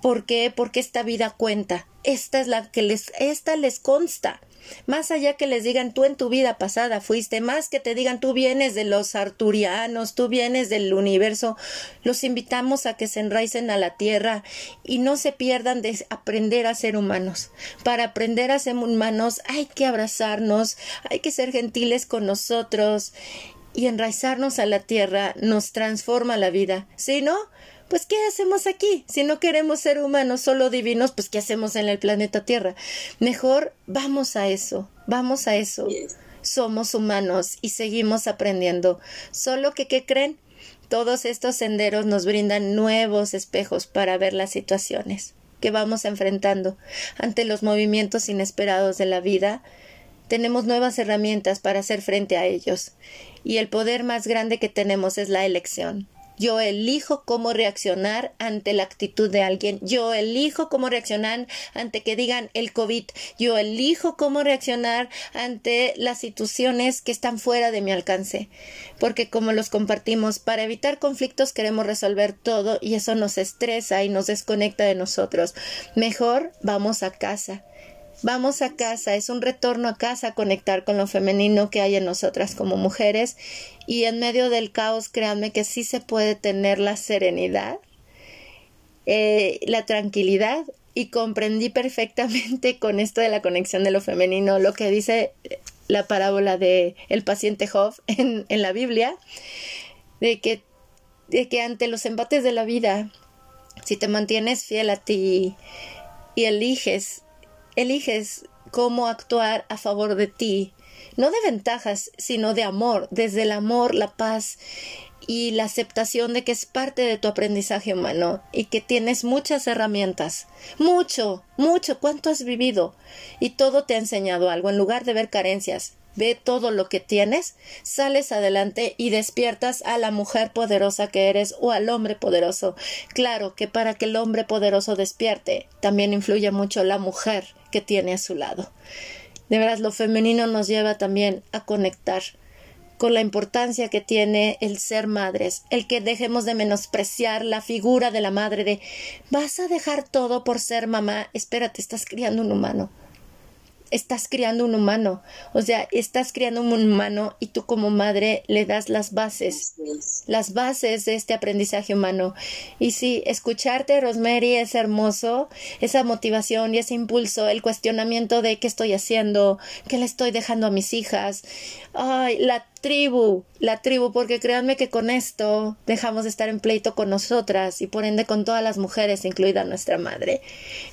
¿Por qué? Porque esta vida cuenta. Esta es la que les, esta les consta. Más allá que les digan tú en tu vida pasada fuiste, más que te digan tú vienes de los arturianos, tú vienes del universo, los invitamos a que se enraicen a la tierra y no se pierdan de aprender a ser humanos. Para aprender a ser humanos hay que abrazarnos, hay que ser gentiles con nosotros y enraizarnos a la tierra nos transforma la vida. Si no, pues ¿qué hacemos aquí? Si no queremos ser humanos, solo divinos, pues ¿qué hacemos en el planeta Tierra? Mejor vamos a eso, vamos a eso. Somos humanos y seguimos aprendiendo. Solo que, ¿qué creen? Todos estos senderos nos brindan nuevos espejos para ver las situaciones que vamos enfrentando ante los movimientos inesperados de la vida. Tenemos nuevas herramientas para hacer frente a ellos. Y el poder más grande que tenemos es la elección. Yo elijo cómo reaccionar ante la actitud de alguien. Yo elijo cómo reaccionar ante que digan el COVID. Yo elijo cómo reaccionar ante las situaciones que están fuera de mi alcance. Porque como los compartimos, para evitar conflictos queremos resolver todo y eso nos estresa y nos desconecta de nosotros. Mejor vamos a casa Vamos a casa, es un retorno a casa conectar con lo femenino que hay en nosotras como mujeres. Y en medio del caos créanme que sí se puede tener la serenidad, eh, la tranquilidad y comprendí perfectamente con esto de la conexión de lo femenino lo que dice la parábola de el paciente Job en, en la Biblia de que, de que ante los embates de la vida si te mantienes fiel a ti y eliges eliges cómo actuar a favor de ti, no de ventajas, sino de amor, desde el amor, la paz y la aceptación de que es parte de tu aprendizaje humano y que tienes muchas herramientas, mucho, mucho, cuánto has vivido y todo te ha enseñado algo. En lugar de ver carencias. Ve todo lo que tienes, sales adelante y despiertas a la mujer poderosa que eres o al hombre poderoso. Claro que para que el hombre poderoso despierte, también influye mucho la mujer que tiene a su lado. De veras, lo femenino nos lleva también a conectar con la importancia que tiene el ser madres, el que dejemos de menospreciar la figura de la madre de vas a dejar todo por ser mamá, espérate, estás criando un humano estás criando un humano, o sea, estás criando un humano y tú como madre le das las bases, las bases de este aprendizaje humano. Y sí, escucharte, Rosemary, es hermoso, esa motivación y ese impulso, el cuestionamiento de qué estoy haciendo, qué le estoy dejando a mis hijas, ay, la tribu, la tribu, porque créanme que con esto dejamos de estar en pleito con nosotras y por ende con todas las mujeres, incluida nuestra madre.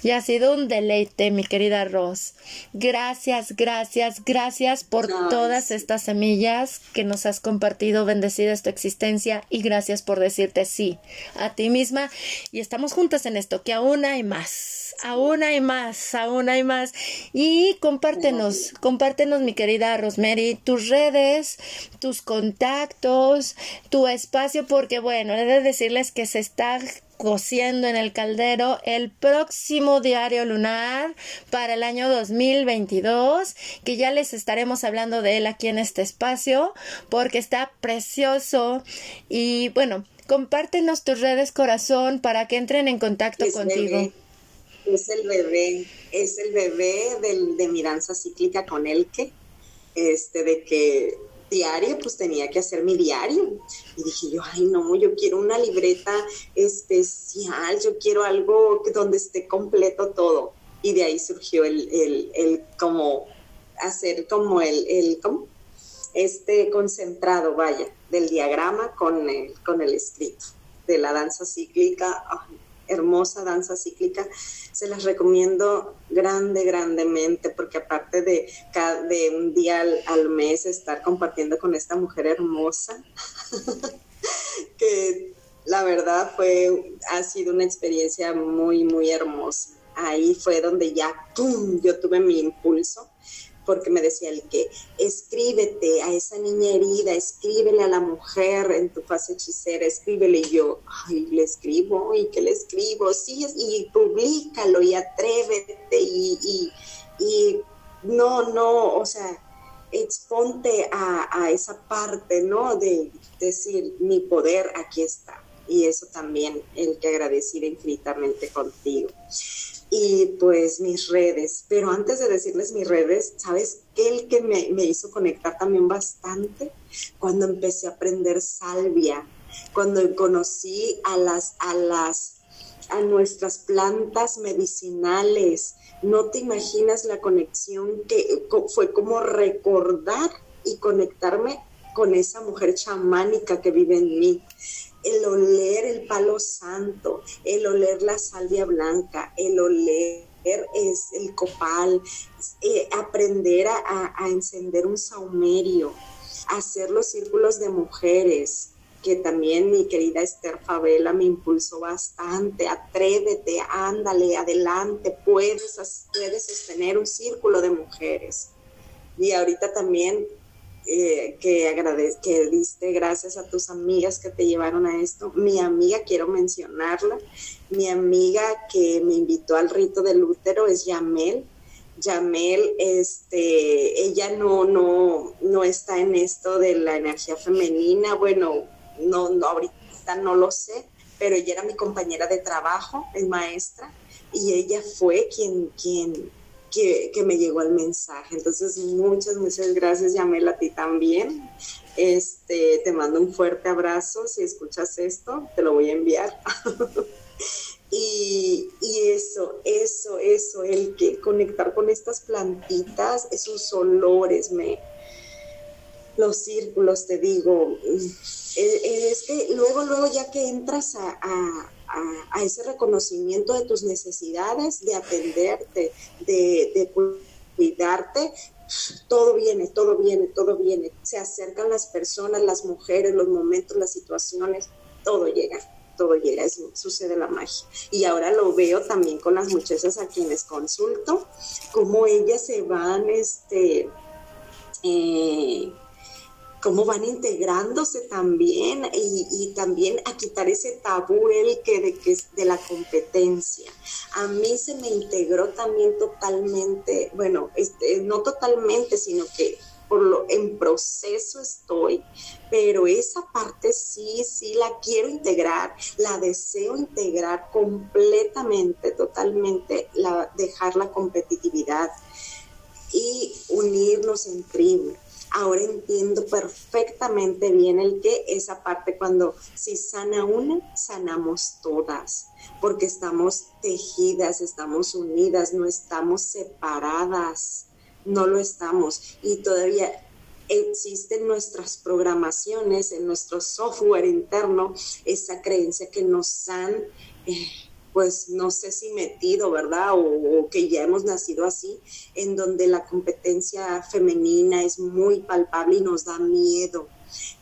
Y ha sido un deleite, mi querida Ros. Gracias, gracias, gracias por todas estas semillas que nos has compartido. Bendecida es tu existencia y gracias por decirte sí a ti misma. Y estamos juntas en esto, que aún hay más aún hay más, aún hay más. Y compártenos, compártenos, mi querida Rosemary, tus redes, tus contactos, tu espacio, porque bueno, he de decirles que se está cociendo en el caldero el próximo diario lunar para el año 2022 que ya les estaremos hablando de él aquí en este espacio porque está precioso. Y bueno compártenos tus redes corazón para que entren en contacto contigo. Es el bebé, es el bebé del, de miranza cíclica con el que, este, de que diario, pues tenía que hacer mi diario. Y dije yo, ay no, yo quiero una libreta especial, yo quiero algo donde esté completo todo. Y de ahí surgió el, el, el como hacer como el, el ¿cómo? este concentrado, vaya, del diagrama con el, con el escrito de la danza cíclica hermosa danza cíclica. Se las recomiendo grande, grandemente, porque aparte de, de un día al, mes estar compartiendo con esta mujer hermosa, que la verdad fue, ha sido una experiencia muy, muy hermosa. Ahí fue donde ya, yo tuve mi impulso porque me decía el que escríbete a esa niña herida, escríbele a la mujer en tu fase hechicera, escríbele y yo, ay, le escribo, y que le escribo, sí, y públicalo y atrévete y, y, no, no, o sea, exponte a, a esa parte, ¿no? De decir, mi poder aquí está. Y eso también el que agradecer infinitamente contigo y pues mis redes. Pero antes de decirles mis redes, ¿sabes qué? El que me, hizo conectar también bastante cuando empecé a aprender salvia, cuando conocí a las, a las, a nuestras plantas medicinales. No te imaginas la conexión que fue como recordar y conectarme con esa mujer chamánica que vive en mí el oler el palo santo, el oler la salvia blanca, el oler es el copal, eh, aprender a, encender un saumerio, hacer los círculos de mujeres, que también mi querida Esther Favela me impulsó bastante. Atrévete, ándale, adelante, puedes, puedes sostener un círculo de mujeres. Y ahorita también eh, que, agradez que diste gracias a tus amigas que te llevaron a esto. Mi amiga, quiero mencionarla, mi amiga que me invitó al rito del útero es Yamel. Yamel, este, ella no, no, no está en esto de la energía femenina, bueno, no, no, ahorita no lo sé, pero ella era mi compañera de trabajo, es maestra, y ella fue quien, quien que, me llegó el mensaje. Entonces, muchas, muchas gracias, Yamela, a ti también. Este, te mando un fuerte abrazo. Si escuchas esto, te lo voy a enviar. y, eso, eso, eso, el que conectar con estas plantitas, esos olores, me, los círculos, te digo, es que luego, luego ya que entras a, ese reconocimiento de tus necesidades, de atenderte, de, cuidarte, todo viene, todo viene, todo viene. Se acercan las personas, las mujeres, los momentos, las situaciones, todo llega, todo llega, eso sucede la magia. Y ahora lo veo también con las muchachas a quienes consulto, cómo ellas se van, este, eh, cómo van integrándose también y, también a quitar ese tabú el que de, que de la competencia. A mí se me integró también totalmente, bueno, este, no totalmente, sino que por lo en proceso estoy, pero esa parte sí, sí la quiero integrar, la deseo integrar completamente, totalmente, la, dejar la competitividad y unirnos en tribu ahora entiendo perfectamente bien el que esa parte cuando si sana una, sanamos todas, porque estamos tejidas, estamos unidas, no estamos separadas, no lo estamos. Y todavía existen nuestras programaciones, en nuestro software interno, esa creencia que nos han... Eh, pues no sé si metido, ¿verdad? O, que ya hemos nacido así, en donde la competencia femenina es muy palpable y nos da miedo.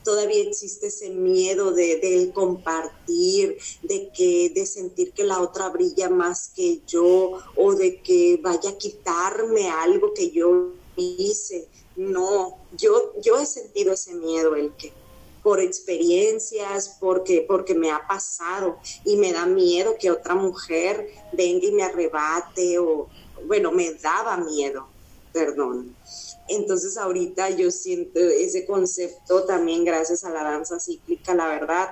Todavía existe ese miedo de, compartir, de que, de sentir que la otra brilla más que yo, o de que vaya a quitarme algo que yo hice. No, yo, yo he sentido ese miedo, el que por experiencias, porque, porque me ha pasado y me da miedo que otra mujer venga y me arrebate o, bueno, me daba miedo, perdón. Entonces ahorita yo siento ese concepto también gracias a la danza cíclica, la verdad,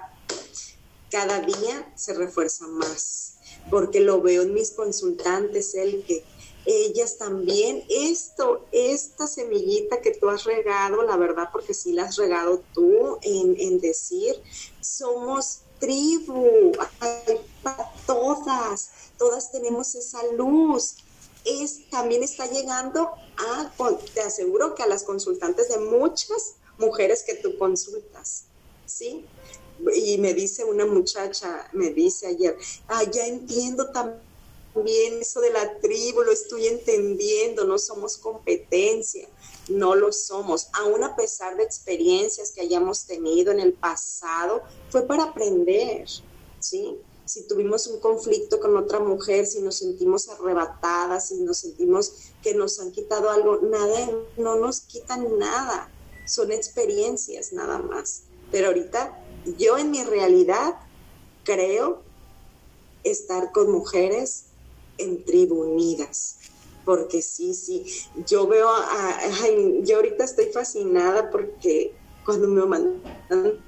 cada día se refuerza más, porque lo veo en mis consultantes, el que ellas también. Esto, esta semillita que tú has regado, la verdad, porque sí la has regado tú en, decir, somos tribu, todas, todas tenemos esa luz. Es, también está llegando a, te aseguro que a las consultantes de muchas mujeres que tú consultas, ¿sí? Y me dice una muchacha, me dice ayer, ah, ya entiendo también eso de la tribu, lo estoy entendiendo, no somos competencia, no lo somos, aún a pesar de experiencias que hayamos tenido en el pasado, fue para aprender, ¿sí? Si tuvimos un conflicto con otra mujer, si nos sentimos arrebatadas, si nos sentimos que nos han quitado algo, nada, no nos quitan nada, son experiencias nada más. Pero ahorita yo en mi realidad creo estar con mujeres en tribu unidas porque sí, sí, yo veo, a, yo ahorita estoy fascinada porque cuando me mandan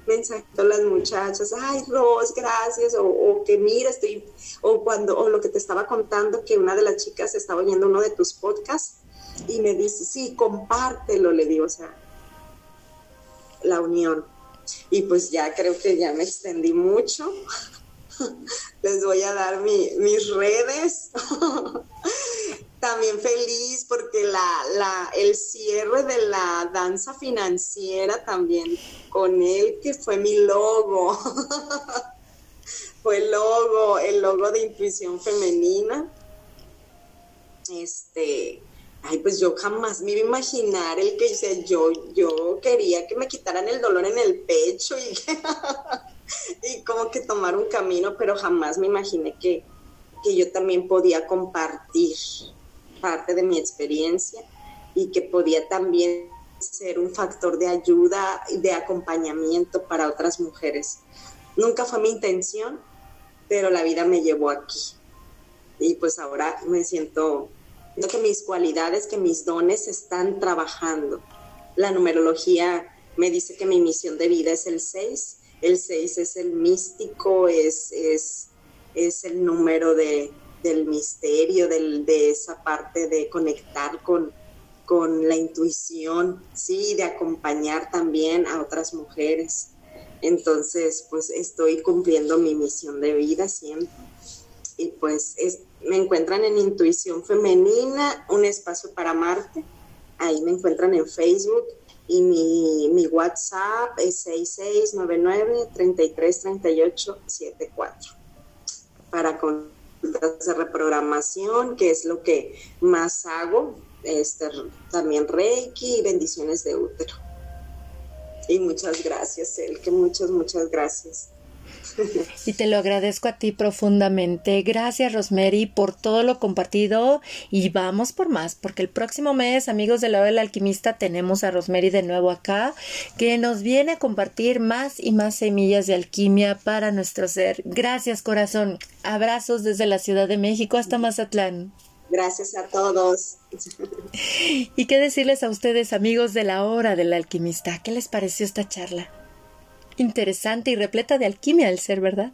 mensajes las muchachas, ay Ros, gracias, o, que mira, estoy, o cuando, o lo que te estaba contando, que una de las chicas estaba oyendo uno de tus podcasts y me dice, sí, compártelo, le digo, o sea, la unión. Y pues ya creo que ya me extendí mucho. Les voy a dar mis redes. también feliz porque la, el cierre de la danza financiera también con él, que fue mi logo. fue el logo, el logo de intuición femenina. Este, ay, pues yo jamás me iba a imaginar el que dice, yo, yo quería que me quitaran el dolor en el pecho y, y como que tomar un camino, pero jamás me imaginé que, que yo también podía compartir parte de mi experiencia y que podía también ser un factor de ayuda y de acompañamiento para otras mujeres. Nunca fue mi intención, pero la vida me llevó aquí. Y pues ahora me siento, que mis cualidades, que mis dones están trabajando. La numerología me dice que mi misión de vida es el 6. El 6 es el místico, es, es, es el número de, del misterio, del, de esa parte de conectar con, con la intuición, sí, de acompañar también a otras mujeres. Entonces, pues estoy cumpliendo mi misión de vida siempre. Y pues me encuentran en Intuición Femenina, un espacio para Marte. Ahí me encuentran en Facebook y mi, mi WhatsApp es 6699 333874 para con de reprogramación, que es lo que más hago, este, también Reiki y bendiciones de útero. Y muchas gracias, El, que muchas, muchas gracias. Y te lo agradezco a ti profundamente. Gracias, Rosemary, por todo lo compartido. Y vamos por más, porque el próximo mes, amigos de la hora del alquimista, tenemos a Rosemary de nuevo acá, que nos viene a compartir más y más semillas de alquimia para nuestro ser. Gracias, corazón. Abrazos desde la Ciudad de México hasta Mazatlán. Gracias a todos. ¿Y qué decirles a ustedes, amigos de la hora del alquimista? ¿Qué les pareció esta charla? Interesante y repleta de alquimia al ser, ¿verdad?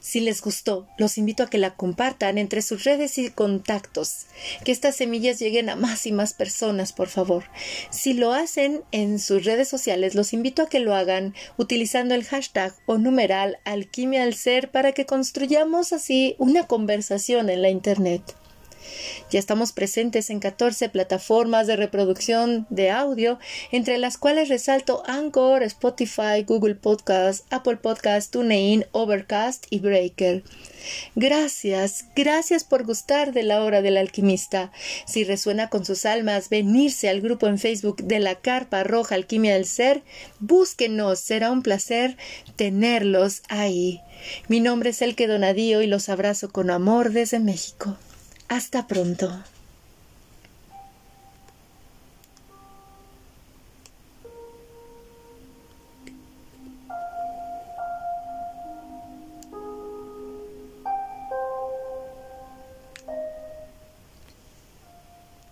Si les gustó, los invito a que la compartan entre sus redes y contactos, que estas semillas lleguen a más y más personas, por favor. Si lo hacen en sus redes sociales, los invito a que lo hagan utilizando el hashtag o numeral alquimia al ser para que construyamos así una conversación en la Internet. Ya estamos presentes en 14 plataformas de reproducción de audio, entre las cuales resalto Anchor, Spotify, Google Podcast, Apple Podcast, TuneIn, Overcast y Breaker. Gracias, gracias por gustar de la hora del alquimista. Si resuena con sus almas venirse al grupo en Facebook de la Carpa Roja Alquimia del Ser, búsquenos, será un placer tenerlos ahí. Mi nombre es Elke Donadío y los abrazo con amor desde México. Hasta pronto.